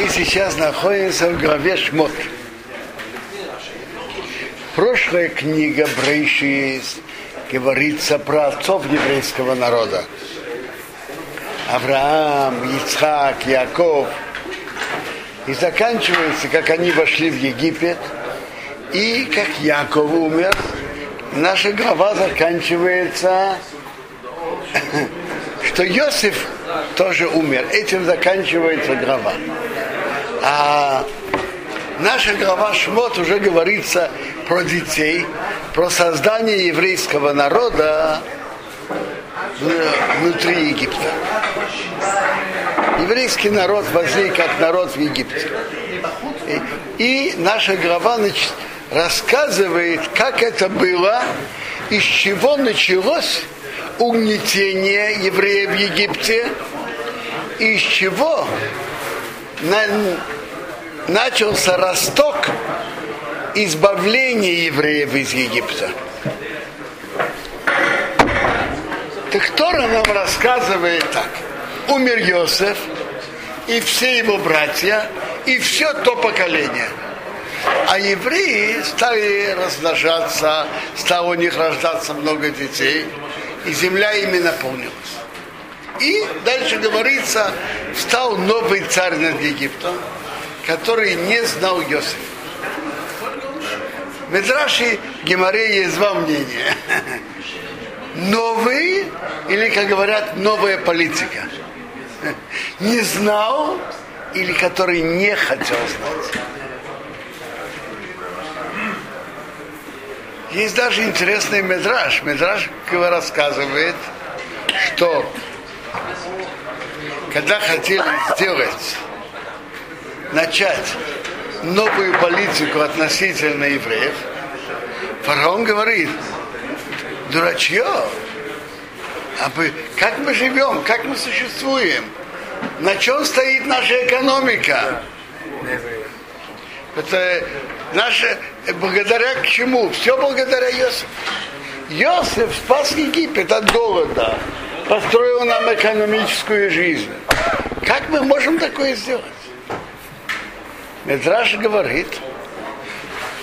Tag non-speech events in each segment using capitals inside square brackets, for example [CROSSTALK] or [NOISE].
Мы сейчас находимся в главе Шмот. Прошлая книга Брейшис говорится про отцов еврейского народа. Авраам, Ицхак, Яков. И заканчивается, как они вошли в Египет, и как Яков умер. Наша глава заканчивается, [LAUGHS] что Иосиф тоже умер. Этим заканчивается глава. А наша глава Шмот уже говорится про детей, про создание еврейского народа внутри Египта. Еврейский народ возник как народ в Египте. И, наша глава значит, рассказывает, как это было, из чего началось угнетение евреев в Египте, из чего на, начался росток избавления евреев из Египта. Так Тора нам рассказывает так. Умер Йосеф, и все его братья, и все то поколение. А евреи стали размножаться, стало у них рождаться много детей, и земля ими наполнилась. И дальше говорится, стал новый царь над Египтом, который не знал Йосифа. Медраши Гемаре есть два мнения. Новый, или, как говорят, новая политика. Не знал, или который не хотел знать. Есть даже интересный медраж. Медраж рассказывает, что когда хотели сделать, начать новую политику относительно евреев, фараон говорит, дурачье, а мы, как мы живем, как мы существуем, на чем стоит наша экономика? Это наше, благодаря к чему? Все благодаря Йосифу. Йосиф спас Египет от голода, построил нам экономическую жизнь. Как мы можем такое сделать? Медраж говорит,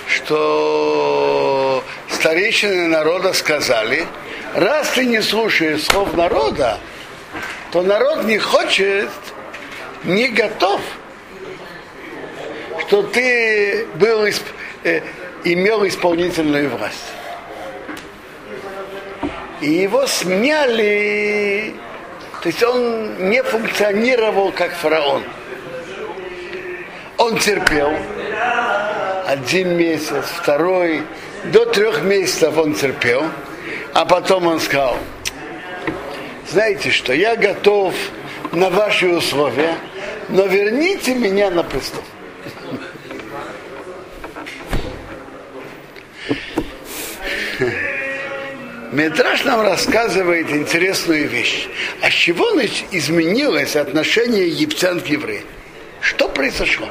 что старейшины народа сказали, раз ты не слушаешь слов народа, то народ не хочет, не готов, что ты был, э, имел исполнительную власть. И его сняли, то есть он не функционировал как фараон. Он терпел один месяц, второй, до трех месяцев он терпел, а потом он сказал, знаете что, я готов на ваши условия, но верните меня на престол. Медраж нам рассказывает интересную вещь. А с чего изменилось отношение египтян к евреям? Что произошло?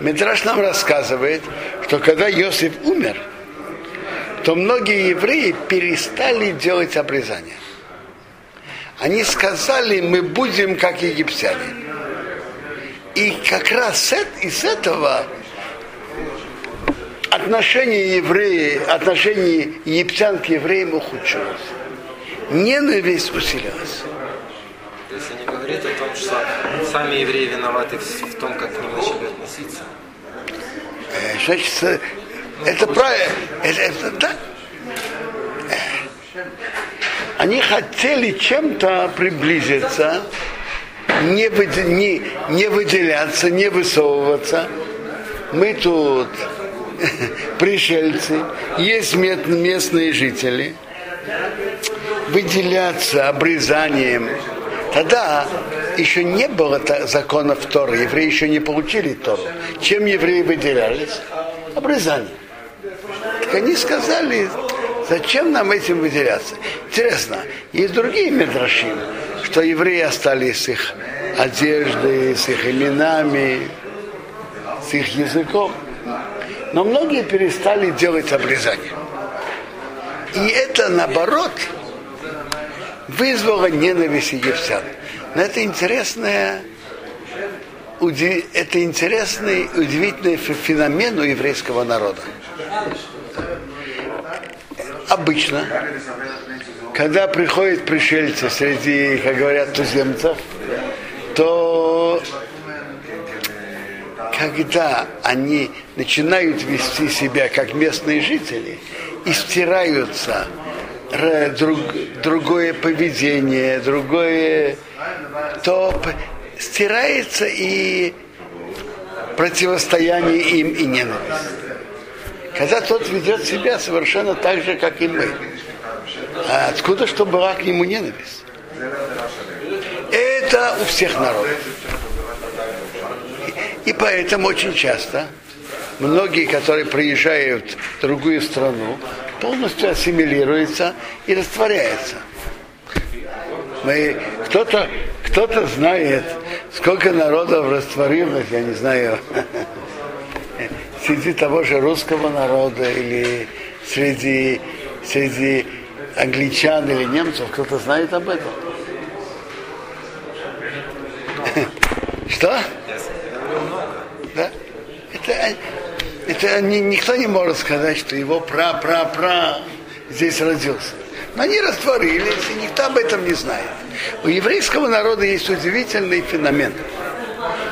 Медраж нам рассказывает, что когда Иосиф умер, то многие евреи перестали делать обрезание. Они сказали, мы будем как египтяне. И как раз из этого отношение евреев, отношение египтян к евреям ухудшилось. Ненависть усилилась. То есть они говорят о том, что сами евреи виноваты в том, как к ним начали относиться. Э, значит, это правильно. Это, это так. Они хотели чем-то приблизиться, не, не, не выделяться, не высовываться. Мы тут [LAUGHS] пришельцы, есть местные жители, выделяться обрезанием. Тогда еще не было законов Торы, евреи еще не получили Тору. Чем евреи выделялись? Обрезание. Так они сказали, зачем нам этим выделяться? Интересно, есть другие медраши, что евреи остались с их одеждой, с их именами, с их языком. Но многие перестали делать обрезание. И это, наоборот, вызвало ненависть египтян. Но это интересная это интересный, удивительный феномен у еврейского народа. Обычно, когда приходят пришельцы среди, как говорят, туземцев, то когда они начинают вести себя как местные жители и стираются друг, другое поведение, другое, то стирается и противостояние им и ненависть. Когда тот ведет себя совершенно так же, как и мы. А откуда, что была к нему ненависть? Это у всех народов. И поэтому очень часто многие, которые приезжают в другую страну, полностью ассимилируются и растворяются. Мы, кто-то, кто-то знает, сколько народов растворилось, я не знаю, [LAUGHS] среди того же русского народа или среди, среди англичан или немцев, кто-то знает об этом. [LAUGHS] Что? Да? Это, это не, никто не может сказать, что его пра-пра-пра здесь родился. Но они растворились, и никто об этом не знает. У еврейского народа есть удивительный феномен,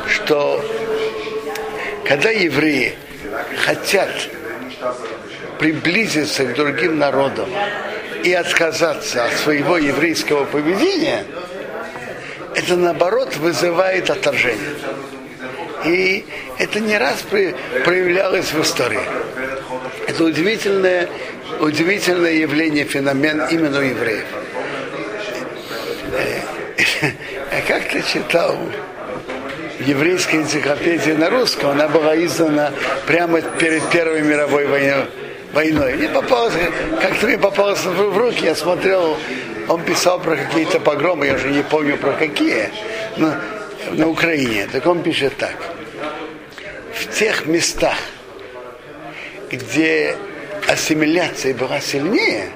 что когда евреи хотят приблизиться к другим народам и отказаться от своего еврейского поведения, это наоборот вызывает отторжение. И это не раз проявлялось в истории. Это удивительное, удивительное явление, феномен именно у евреев. [LAUGHS] Я как-то читал еврейская энциклопедия на русском, она была издана прямо перед Первой мировой войной. войной. Мне попалось, как-то мне попалось в руки, я смотрел, он писал про какие-то погромы, я уже не помню про какие, но на Украине. Так он пишет так. В тех местах, где ассимиляция была сильнее,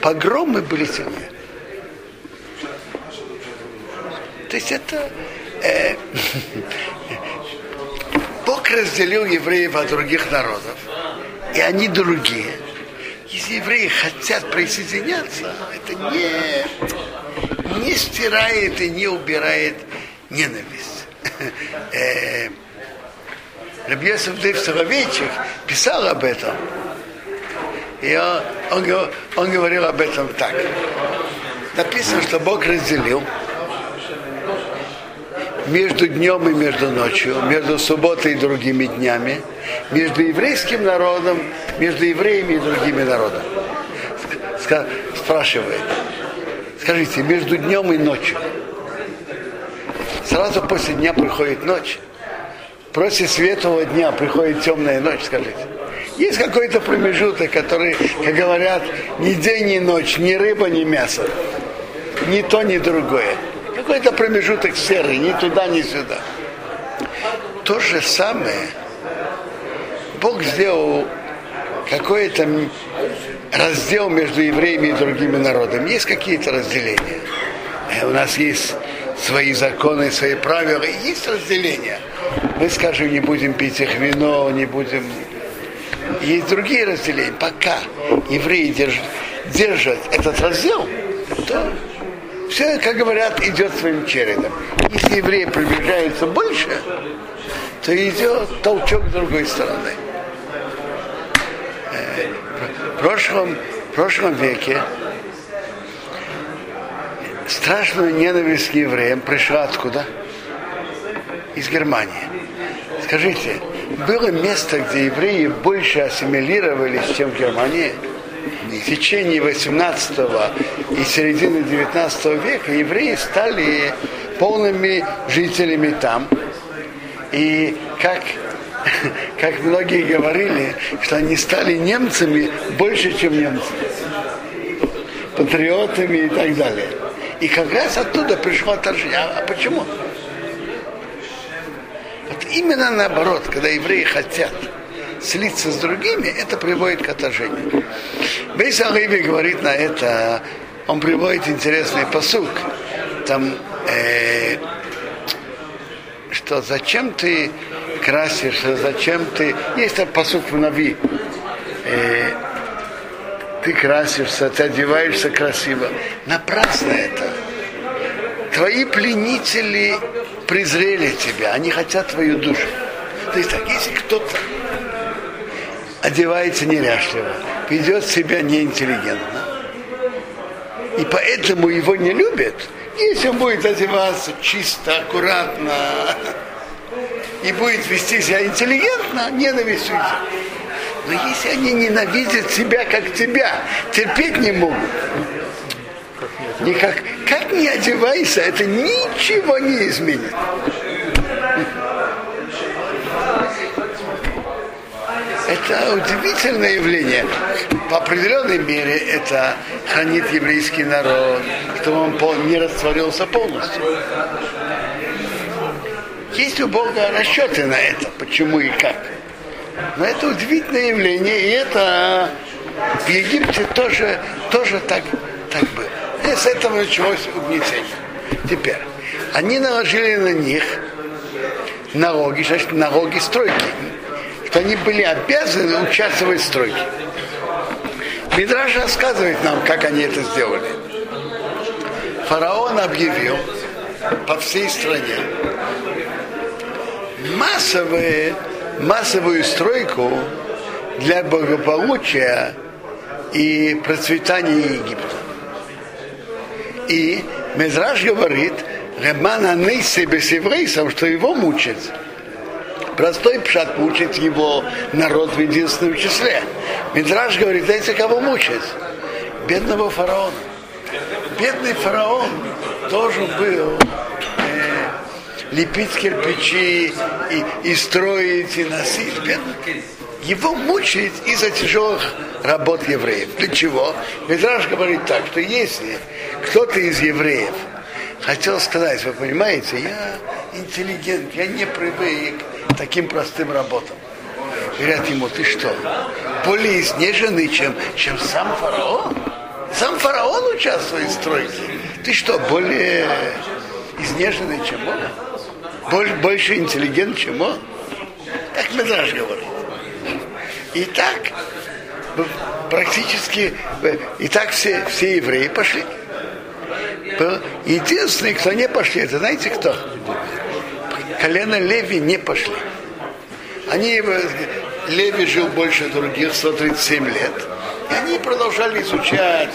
погромы были сильнее. То есть это э, [LAUGHS] Бог разделил евреев от других народов, и они другие. Если евреи хотят присоединяться, это не, не стирает и не убирает ненависть. [LAUGHS] Рабьесов Дэйв Соловейчик писал об этом. И он, он, он говорил об этом так. Написано, что Бог разделил между днем и между ночью, между субботой и другими днями, между еврейским народом, между евреями и другими народами. Спрашивает, скажите, между днем и ночью. Сразу после дня приходит ночь. После светлого дня приходит темная ночь, скажите. Есть какой-то промежуток, который, как говорят, ни день, ни ночь, ни рыба, ни мясо. Ни то, ни другое. Какой-то промежуток серый, ни туда, ни сюда. То же самое Бог сделал какой-то раздел между евреями и другими народами. Есть какие-то разделения. Э, у нас есть свои законы, свои правила, есть разделения. Мы скажем, не будем пить их вино, не будем... Есть другие разделения. Пока евреи держат, держат этот раздел, то все, как говорят, идет своим чередом. Если евреи приближаются больше, то идет толчок с другой стороны. Э, в прошлом, в прошлом веке страшную ненависть к евреям пришла откуда? Из Германии. Скажите, было место, где евреи больше ассимилировались, чем в Германии? в течение 18 и середины 19 века евреи стали полными жителями там. И как, [LAUGHS] как многие говорили, что они стали немцами больше, чем немцы. Патриотами и так далее. И как раз оттуда пришло отторжение. А, почему? Вот именно наоборот, когда евреи хотят слиться с другими, это приводит к отторжению. Бейс Алиби говорит на это, он приводит интересный посук. Там э, что зачем ты красишься, зачем ты... Есть там посуд в Нави. Э, ты красишься, ты одеваешься красиво. Напрасно это. Твои пленители презрели тебя, они хотят твою душу. То есть так, если кто-то одевается неряшливо, ведет себя неинтеллигентно, и поэтому его не любят, если он будет одеваться чисто, аккуратно и будет вести себя интеллигентно, ненависть уйдет. Но если они ненавидят себя, как тебя, терпеть не могут, никак, как не одевайся, это ничего не изменит. Это удивительное явление. По определенной мере это хранит еврейский народ, чтобы он не растворился полностью. Есть у Бога расчеты на это, почему и как. Но это удивительное явление, и это в Египте тоже, тоже так, так было. И с этого началось угнетение. Теперь, они наложили на них налоги, значит, налоги стройки что они были обязаны участвовать в стройке. Мидраж рассказывает нам, как они это сделали. Фараон объявил по всей стране массовые, массовую стройку для благополучия и процветания Египта. И Мезраж говорит, Реман Анейсе Бесеврейсом, что его мучат Простой пшат мучит его народ в единственном числе. Мидраж говорит, знаете, кого мучить? Бедного фараона. Бедный фараон тоже был э, лепить кирпичи и, и строить, и носить. Бедный. Его мучает из-за тяжелых работ евреев. Для чего? Мидраж говорит так, что если кто-то из евреев хотел сказать, вы понимаете, я интеллигент, я не привык таким простым работам. Говорят ему, ты что, более изнеженный, чем, чем сам фараон? Сам фараон участвует в стройке. Ты что, более изнеженный, чем он? Больше, больше интеллигент, чем он? Так Медраж говорит. И так практически, и так все, все евреи пошли. Единственный, кто не пошли, это знаете кто? Колено Леви не пошли. Они, Леви жил больше других, 137 лет. И они продолжали изучать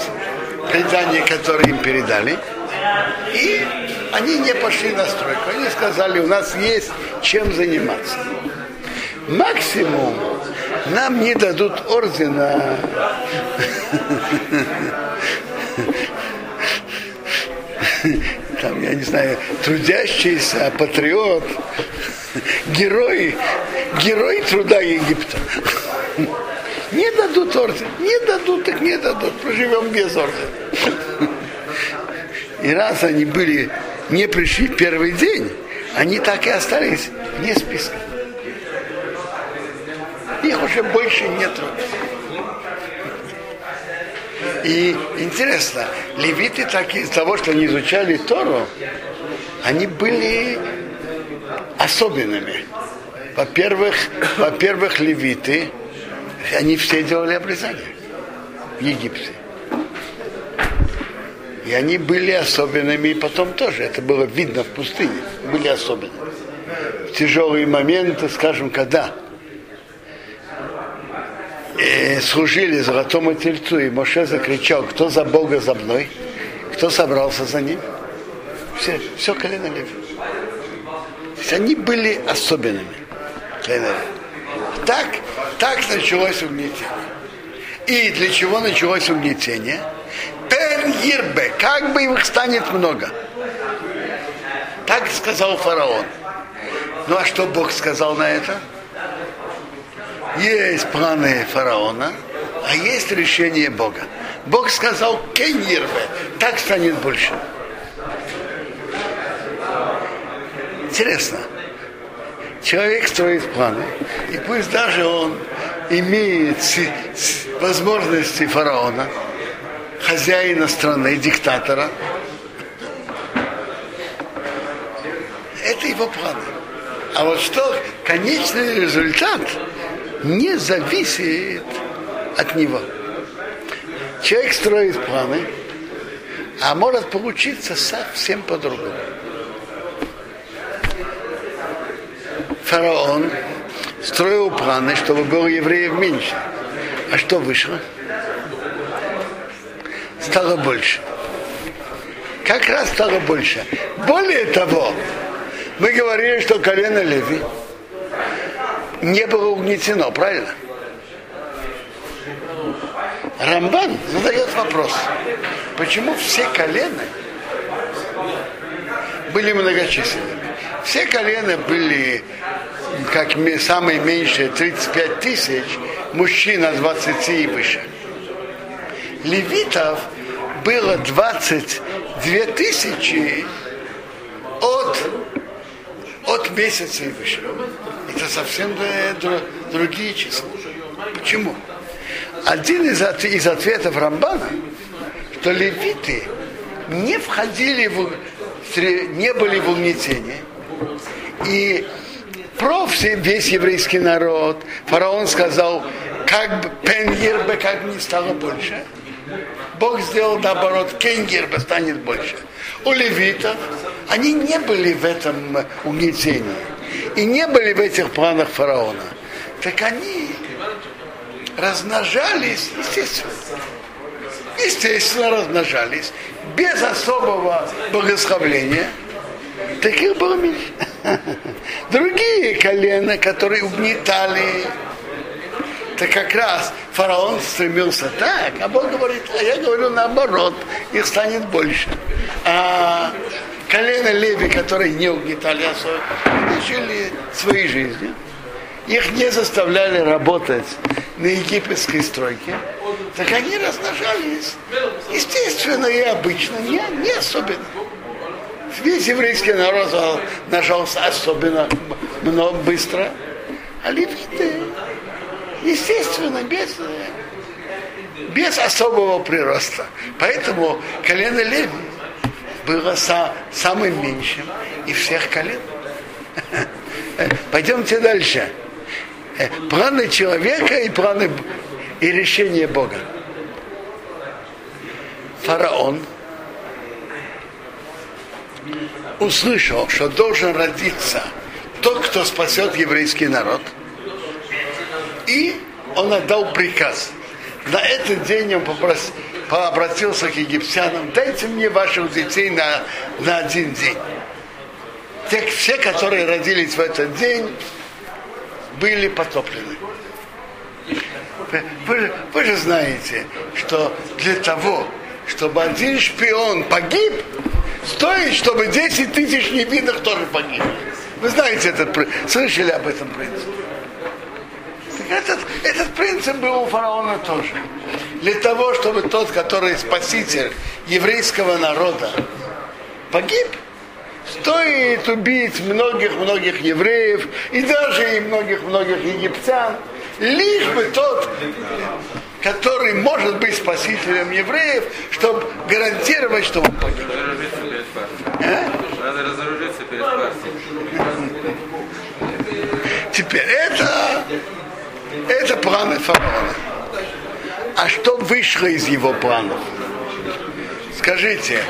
предания, которые им передали. И они не пошли на стройку. Они сказали, у нас есть чем заниматься. Максимум нам не дадут ордена там, я не знаю, трудящийся, патриот, герой, герой труда Египта. Не дадут орден, не дадут, так не дадут, проживем без ордена. И раз они были, не пришли первый день, они так и остались вне списка. Их уже больше нет. И интересно, левиты так из того, что они изучали Тору, они были особенными. Во-первых, во-первых, левиты, они все делали обрезание в Египте. И они были особенными и потом тоже. Это было видно в пустыне. Были особенными. В тяжелые моменты, скажем, когда служили золотому тельцу, и Моше закричал, кто за Бога за мной, кто собрался за ним. Все, все колено есть они были особенными. Так, так началось угнетение. И для чего началось угнетение? Пен как бы их станет много. Так сказал фараон. Ну а что Бог сказал на это? Есть планы фараона, а есть решение Бога. Бог сказал Кеньерве, так станет больше. Интересно. Человек строит планы, и пусть даже он имеет возможности фараона, хозяина страны, диктатора, это его планы. А вот что конечный результат не зависит от него. Человек строит планы, а может получиться совсем по-другому. Фараон строил планы, чтобы было евреев меньше. А что вышло? Стало больше. Как раз стало больше. Более того, мы говорили, что колено Леви не было угнетено, правильно? Рамбан задает вопрос, почему все колена были многочисленными? Все колена были, как самые меньшие, 35 тысяч, мужчин от 20 и выше. Левитов было 22 тысячи от, от месяца и выше. Это совсем другие числа. Почему? Один из, из ответов Рамбана, что левиты не входили в, не были в угнетении. И про все, весь еврейский народ, фараон сказал, как бы пенгербе как бы не стало больше. Бог сделал наоборот, кенгербе станет больше. У левитов они не были в этом угнетении и не были в этих планах фараона. Так они размножались, естественно. Естественно, размножались без особого богословления. Таких было меньше. [LAUGHS] Другие колена, которые угнетали, то как раз фараон стремился так, а Бог говорит, а я говорю наоборот, их станет больше. А колено Леви, которые не угнетали особо, жили своей жизнью. Их не заставляли работать на египетской стройке, так они размножались. Естественно и обычно, не, не особенно. Весь еврейский народ нажался особенно много, быстро, а левиты, естественно, без, без особого прироста. Поэтому колено Леви было са, самым меньшим из всех колен. [LAUGHS] Пойдемте дальше. Э, планы человека и планы и решения Бога. Фараон услышал, что должен родиться тот, кто спасет еврейский народ, и он отдал приказ. На этот день он попросил, обратился к египтянам, дайте мне ваших детей на, на один день. Те, все, которые родились в этот день, были потоплены. Вы, вы же знаете, что для того, чтобы один шпион погиб, стоит, чтобы 10 тысяч невинных тоже погибли. Вы знаете этот слышали об этом принципе? этот, этот принцип был у фараона тоже. Для того, чтобы тот, который спаситель еврейского народа, погиб, стоит убить многих-многих евреев и даже и многих-многих египтян, лишь бы тот, который может быть спасителем евреев, чтобы гарантировать, что он погиб. Надо разоружиться перед партией. Теперь это, это планы фараона. А что вышло из его планов? Скажите,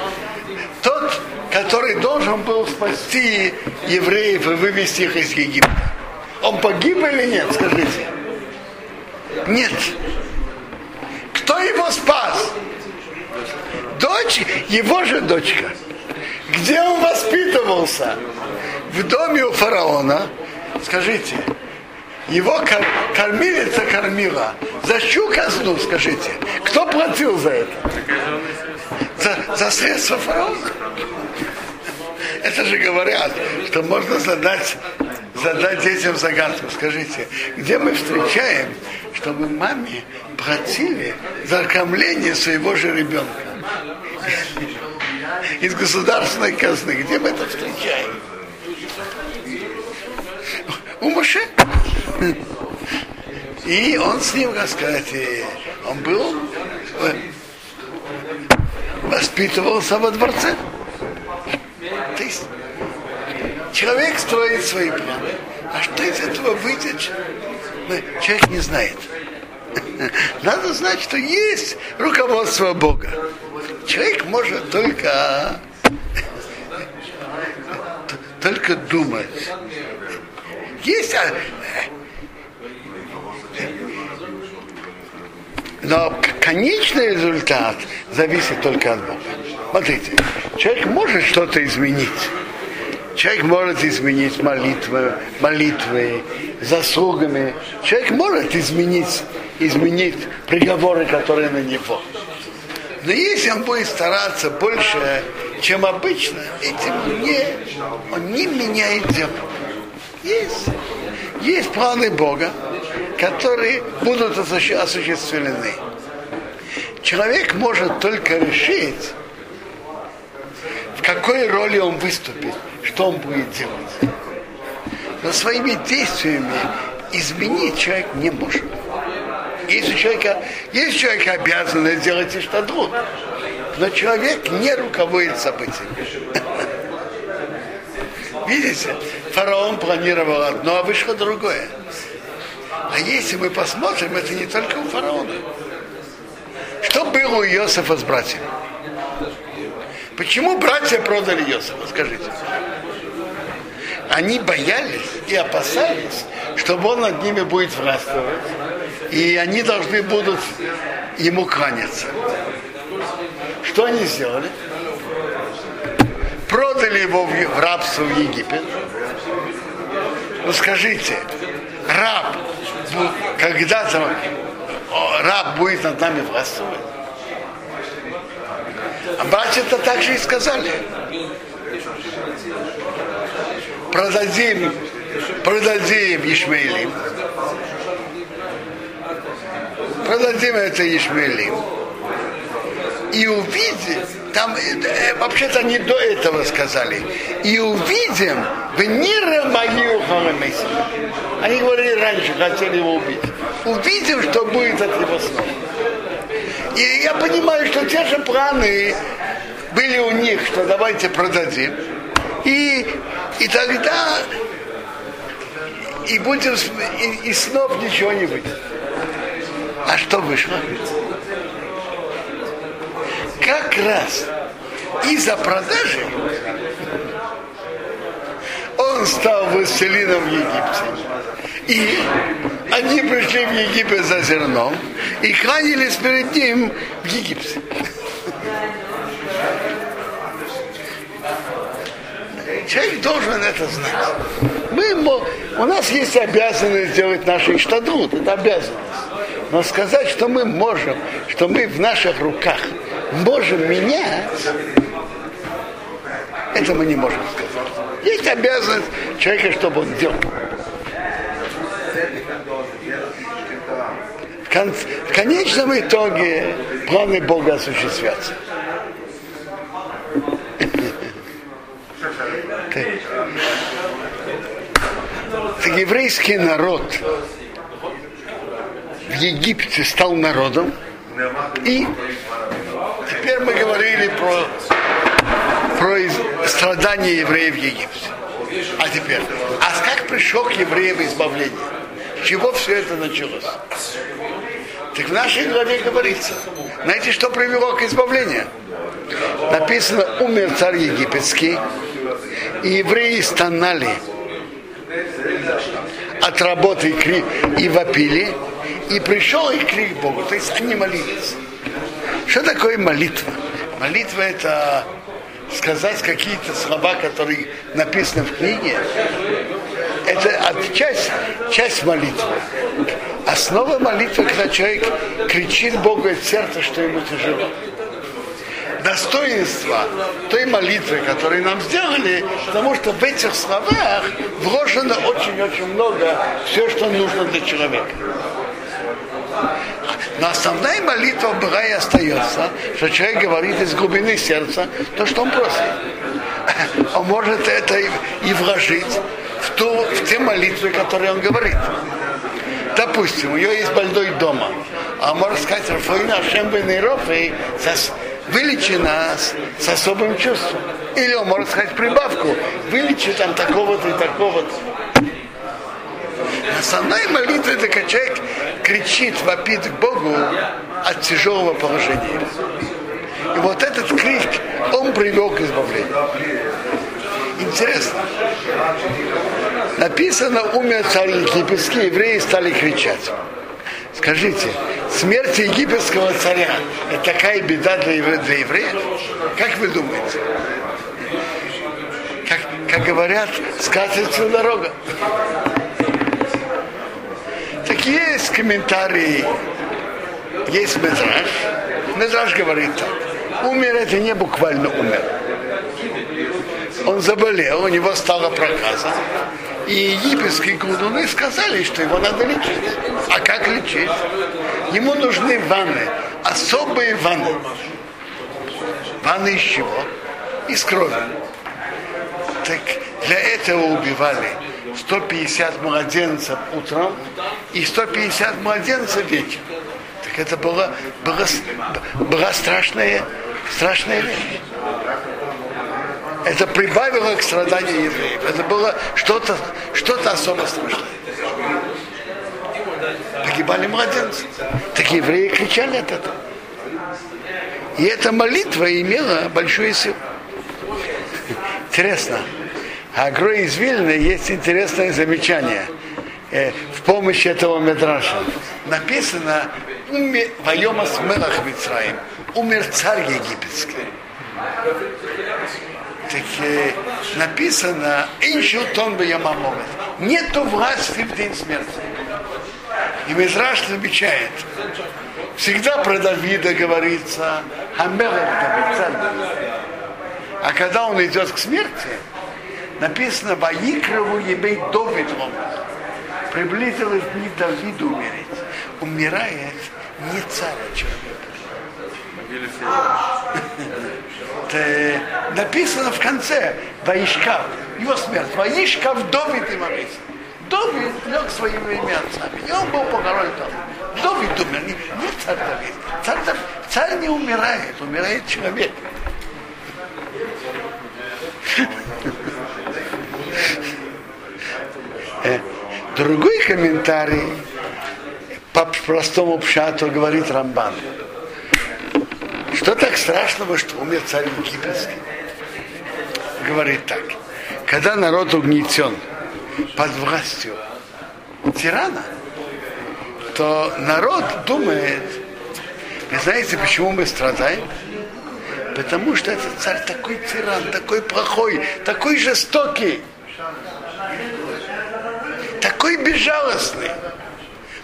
тот, который должен был спасти евреев и вывести их из Египта. Он погиб или нет, скажите? Нет. Кто его спас? Дочь, его же дочка. Где он воспитывался? В доме у фараона. Скажите, его кор- кормилица кормила. За чью казну, скажите? Кто платил за это? За, за средства фараона. Это же говорят, что можно задать, задать детям загадку. Скажите, где мы встречаем, чтобы маме платили за кормление своего же ребенка? Из государственной казны. Где мы это встречаем? У Моше. И он с ним, как сказать, он был, э, воспитывался во дворце. Человек строит свои планы. А что из этого выйдет, человек не знает. [LAUGHS] Надо знать, что есть руководство Бога. Человек может только [LAUGHS] только думать. Есть а, но конечный результат зависит только от Бога. Смотрите, человек может что-то изменить. Человек может изменить молитвы, молитвы, заслугами. Человек может изменить, изменить приговоры, которые на него. Но если он будет стараться больше, чем обычно, этим не, он не меняет дело. Есть, есть планы Бога, которые будут осуществлены. Человек может только решить, в какой роли он выступит, что он будет делать. Но своими действиями изменить человек не может. Если человека, есть человек обязан сделать и что труд, но человек не руководит событиями. [LAUGHS] Видите, фараон планировал одно, а вышло другое. А если мы посмотрим, это не только у фараона. Что было у Иосифа с братьями? Почему братья продали Иосифа, скажите? Они боялись и опасались, чтобы он над ними будет властвовать, и они должны будут ему кланяться. Что они сделали? Продали его в рабство в Египет. Ну скажите, раб, когда-то раб будет над нами властвовать. А братья-то так же и сказали. Продадим, продадим Ишмаилим. Продадим это Ишмаилим. И увидим, там э, вообще-то они до этого сказали, и увидим в Нира мою Они говорили раньше, хотели его убить. Увидим, что будет от его снова. И я понимаю, что те же планы были у них, что давайте продадим. И, и тогда и будем и, и снов ничего не выйдет. А что вышло? Как раз из-за продажи он стал властелином в Египте. И они пришли в Египет за зерном и кланялись перед ним в Египте. Человек должен это знать. Мы, у нас есть обязанность сделать наши штадрут, это обязанность. Но сказать, что мы можем, что мы в наших руках можем менять, это мы не можем сказать. Есть обязанность человека, чтобы он делал. В конечном итоге планы Бога осуществятся. Так еврейский народ в Египте стал народом, и теперь мы говорили про, про страдания евреев в Египте. А теперь, а как пришел к евреям избавление? С чего все это началось? Так в нашей главе говорится. Знаете, что привело к избавлению? Написано, умер царь египетский, и евреи стонали от работы и вопили, и пришел их крик Богу. То есть они молились. Что такое молитва? Молитва это сказать какие-то слова, которые написаны в книге. Это часть, часть молитвы. Основа молитвы, когда человек кричит Богу от сердца, что ему тяжело достоинства той молитвы, которую нам сделали, потому что в этих словах вложено очень-очень много все, что нужно для человека. Но основная молитва была и остается, что человек говорит из глубины сердца то, что он просит. [LAUGHS] Он может это и вложить в, ту, в те молитвы, которые он говорит. Допустим, у него есть больной дома, а может сказать, Рафаина Ашем Бенейрофей вылечи нас с особым чувством. Или он может сказать прибавку, вылечи там такого-то и такого-то. Основная молитва, это когда человек кричит, вопит к Богу от тяжелого положения. И вот этот крик, он привел к избавлению. Интересно. Написано, умер царь египетский, евреи стали кричать. Скажите, смерть египетского царя – это такая беда для, евре- для евреев? Как вы думаете? Как, как говорят, скатится дорога. Есть комментарии, есть Медраж. Медраж говорит так. Умер это не буквально умер. Он заболел, у него стало проказа. И египетские колдуны сказали, что его надо лечить. А как лечить? Ему нужны ванны, особые ванны. Ванны из чего? Из крови. Так для этого убивали 150 младенцев утром и 150 младенцев вечером. Так это была, была, была страшная, страшная вещь. Это прибавило к страданию евреев. Это было что-то что особо страшное. Погибали младенцы. Так евреи кричали от этого. И эта молитва имела большую силу. Интересно. А Грой из Вильны есть интересное замечание э, в помощь этого Медраша. Написано Вайомас Мелах Мицраим. Умер царь египетский. Так э, написано Иншил Тон Ямамовет. Нету власти в день смерти. И Мизраш замечает, всегда про Давида говорится, Хамелах Давид, царь Давид. А когда он идет к смерти, написано Ваикрову ебей Довид Приблизилось дни Давиду умереть. Умирает не царь, а человек. Написано в конце Ваишкав, его смерть. Ваишкав Довид им написано. Довид лег своими отцами. И он был похоронен там. Довид умер, не, не царь Давид. Царь, царь не умирает, умирает человек. Другой комментарий по простому пшату говорит Рамбан. Что так страшного, что умер царь египетский? Говорит так. Когда народ угнетен под властью тирана, то народ думает, вы знаете, почему мы страдаем? Потому что этот царь такой тиран, такой плохой, такой жестокий, такой безжалостный.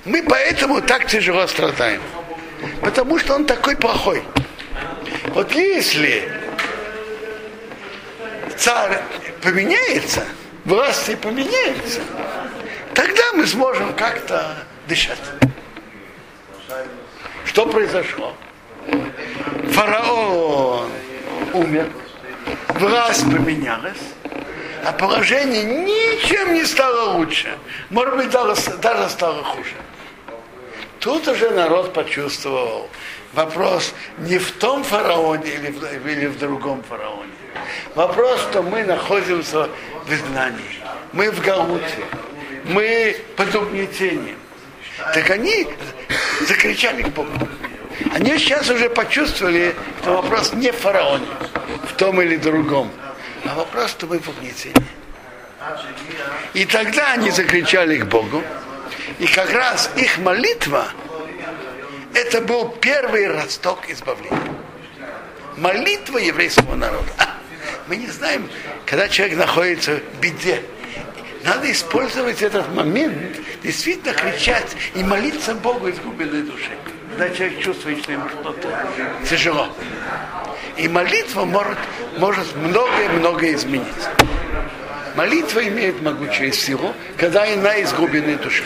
Мы поэтому так тяжело страдаем. Потому что он такой плохой. Вот если царь поменяется, власти поменяются, тогда мы сможем как-то дышать. Что произошло? Фараон умер, власть поменялась, а положение ничем не стало лучше. Может быть, даже, даже стало хуже. Тут уже народ почувствовал. Вопрос не в том фараоне или в, или в другом фараоне. Вопрос, что мы находимся в изгнании. Мы в Галуте. Мы под угнетением. Так они закричали к Богу. Они сейчас уже почувствовали, что вопрос не в фараоне, в том или другом, а вопрос, что мы в угнетении. И тогда они закричали к Богу, и как раз их молитва, это был первый росток избавления. Молитва еврейского народа. А, мы не знаем, когда человек находится в беде. Надо использовать этот момент, действительно кричать и молиться Богу из глубины души. Когда человек чувствует, что ему что-то тяжело. И молитва может, может многое-многое изменить. Молитва имеет могучую силу, когда она из глубины души.